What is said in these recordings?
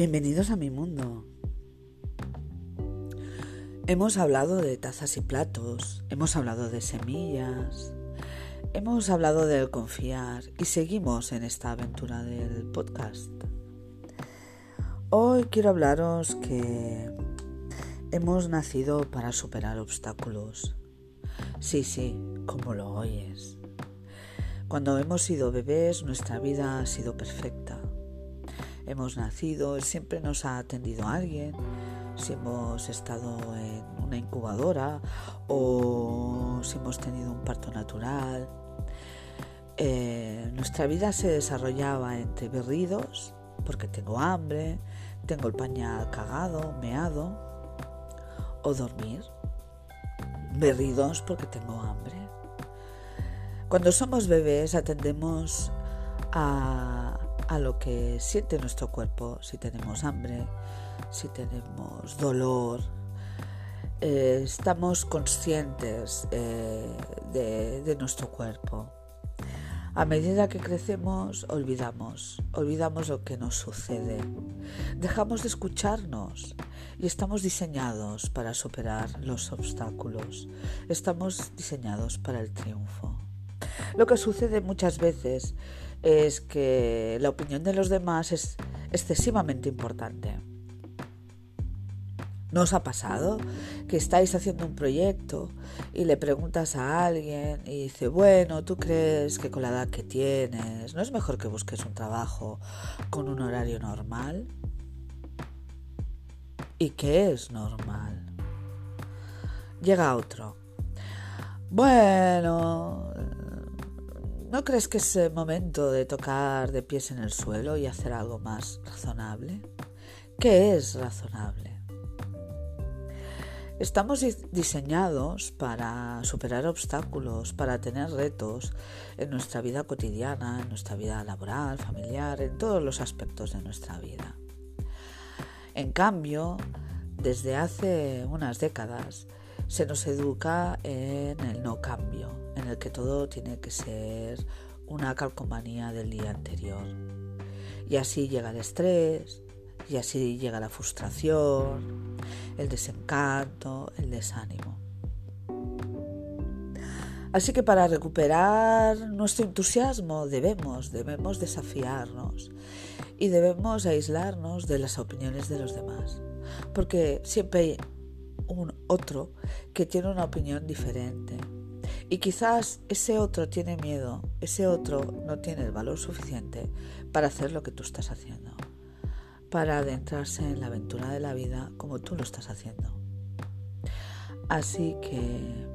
Bienvenidos a mi mundo. Hemos hablado de tazas y platos, hemos hablado de semillas, hemos hablado del confiar y seguimos en esta aventura del podcast. Hoy quiero hablaros que hemos nacido para superar obstáculos. Sí, sí, como lo oyes. Cuando hemos sido bebés nuestra vida ha sido perfecta hemos nacido, siempre nos ha atendido alguien, si hemos estado en una incubadora o si hemos tenido un parto natural. Eh, nuestra vida se desarrollaba entre berridos, porque tengo hambre, tengo el pañal cagado, meado, o dormir. Berridos porque tengo hambre. Cuando somos bebés atendemos a a lo que siente nuestro cuerpo, si tenemos hambre, si tenemos dolor. Eh, estamos conscientes eh, de, de nuestro cuerpo. A medida que crecemos, olvidamos, olvidamos lo que nos sucede. Dejamos de escucharnos y estamos diseñados para superar los obstáculos. Estamos diseñados para el triunfo. Lo que sucede muchas veces es que la opinión de los demás es excesivamente importante. ¿No os ha pasado que estáis haciendo un proyecto y le preguntas a alguien y dice, bueno, ¿tú crees que con la edad que tienes no es mejor que busques un trabajo con un horario normal? ¿Y qué es normal? Llega otro. Bueno, ¿No crees que es el momento de tocar de pies en el suelo y hacer algo más razonable? ¿Qué es razonable? Estamos diseñados para superar obstáculos, para tener retos en nuestra vida cotidiana, en nuestra vida laboral, familiar, en todos los aspectos de nuestra vida. En cambio, desde hace unas décadas se nos educa en el no cambio, en el que todo tiene que ser una calcomanía del día anterior. Y así llega el estrés, y así llega la frustración, el desencanto, el desánimo. Así que para recuperar nuestro entusiasmo debemos, debemos desafiarnos y debemos aislarnos de las opiniones de los demás, porque siempre un otro que tiene una opinión diferente, y quizás ese otro tiene miedo, ese otro no tiene el valor suficiente para hacer lo que tú estás haciendo, para adentrarse en la aventura de la vida como tú lo estás haciendo. Así que,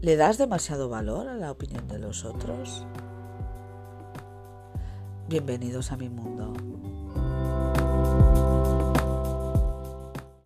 ¿le das demasiado valor a la opinión de los otros? Bienvenidos a mi mundo.